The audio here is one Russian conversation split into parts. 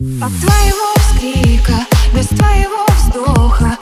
От твоего вскрика, без твоего вздоха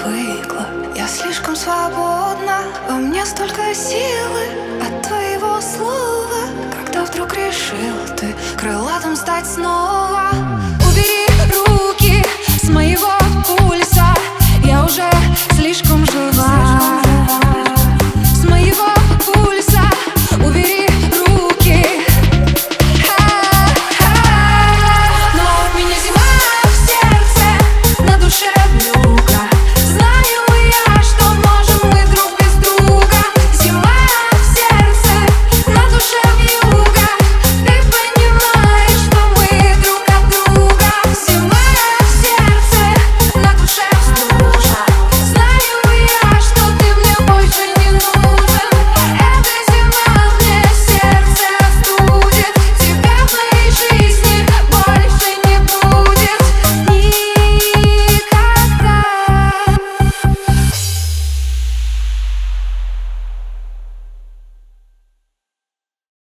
отвыкла. Я слишком свободна Во мне столько силы от твоего слова. Когда вдруг решил ты крылатым стать снова Убери руки с моего